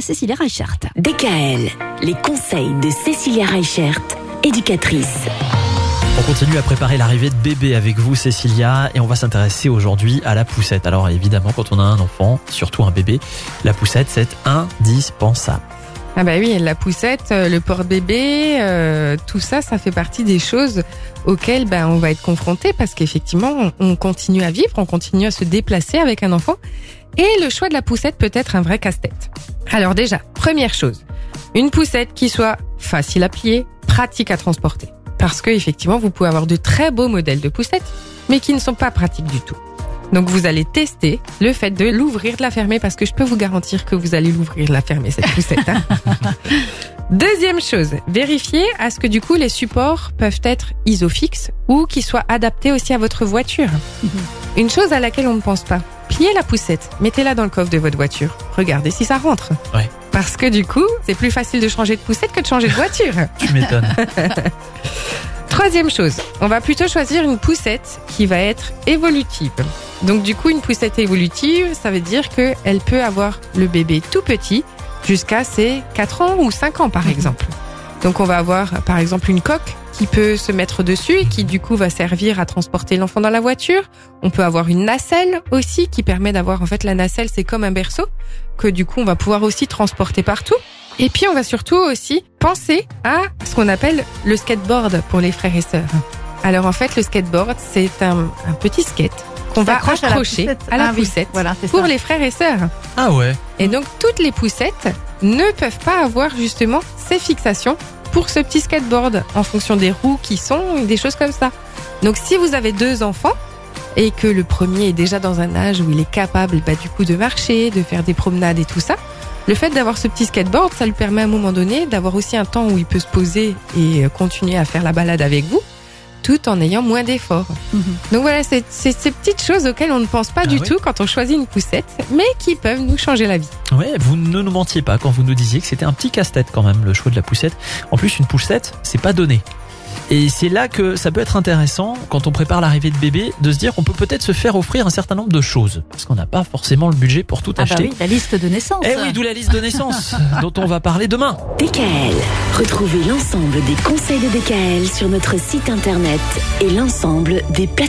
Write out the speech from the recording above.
Cécilia Reichert. DKL, les conseils de Cécilia Reichert, éducatrice. On continue à préparer l'arrivée de bébé avec vous, Cécilia, et on va s'intéresser aujourd'hui à la poussette. Alors évidemment, quand on a un enfant, surtout un bébé, la poussette, c'est indispensable. Ah bah oui, la poussette, euh, le porte-bébé, euh, tout ça, ça fait partie des choses auxquelles ben, on va être confronté parce qu'effectivement, on, on continue à vivre, on continue à se déplacer avec un enfant. Et le choix de la poussette peut être un vrai casse-tête. Alors déjà, première chose, une poussette qui soit facile à plier, pratique à transporter. Parce que effectivement, vous pouvez avoir de très beaux modèles de poussettes, mais qui ne sont pas pratiques du tout. Donc vous allez tester le fait de l'ouvrir, de la fermer, parce que je peux vous garantir que vous allez l'ouvrir, la fermer, cette poussette. hein. Deuxième chose, vérifiez à ce que du coup les supports peuvent être isofixes ou qu'ils soient adaptés aussi à votre voiture. Une chose à laquelle on ne pense pas, pliez la poussette, mettez-la dans le coffre de votre voiture, regardez si ça rentre. Ouais. Parce que du coup, c'est plus facile de changer de poussette que de changer de voiture. Tu m'étonnes. Troisième chose, on va plutôt choisir une poussette qui va être évolutive. Donc du coup, une poussette évolutive, ça veut dire qu'elle peut avoir le bébé tout petit jusqu'à ses 4 ans ou 5 ans par exemple. Donc on va avoir par exemple une coque qui peut se mettre dessus et qui du coup va servir à transporter l'enfant dans la voiture. On peut avoir une nacelle aussi qui permet d'avoir en fait la nacelle c'est comme un berceau que du coup on va pouvoir aussi transporter partout. Et puis on va surtout aussi penser à ce qu'on appelle le skateboard pour les frères et sœurs. Alors en fait le skateboard c'est un, un petit skate qu'on va S'accroche à la accrocher poussette. à la Ah oui, poussette voilà, c'est pour ça. les frères et sœurs. Ah ouais. Et donc toutes les poussettes ne peuvent pas avoir justement ces fixations pour ce petit skateboard en fonction des roues qui sont, des choses comme ça. Donc si vous avez deux enfants et que le premier est déjà dans un âge où il est capable bah, du coup de marcher, de faire des promenades et tout ça, le fait d'avoir ce petit skateboard, ça lui permet à un moment donné d'avoir aussi un temps où il peut se poser et euh, continuer à faire la balade avec vous tout en ayant moins d'efforts. Mhm. Donc voilà, c'est ces petites choses auxquelles on ne pense pas Ah du oui. tout quand on choisit une poussette, mais qui peuvent nous changer la vie. Ouais, vous ne nous mentiez pas quand vous nous disiez que c'était un petit casse-tête quand même, le choix de la poussette. En plus, une poussette, c'est pas donné. Et c'est là que ça peut être intéressant, quand on prépare l'arrivée de bébé, de se dire qu'on peut peut-être se faire offrir un certain nombre de choses. Parce qu'on n'a pas forcément le budget pour tout Ah bah acheter. oui, la liste de naissance. Eh oui, d'où la liste de naissance, dont on va parler demain. DKL, retrouvez l'ensemble des conseils de DKL sur notre site internet et l'ensemble des plateformes.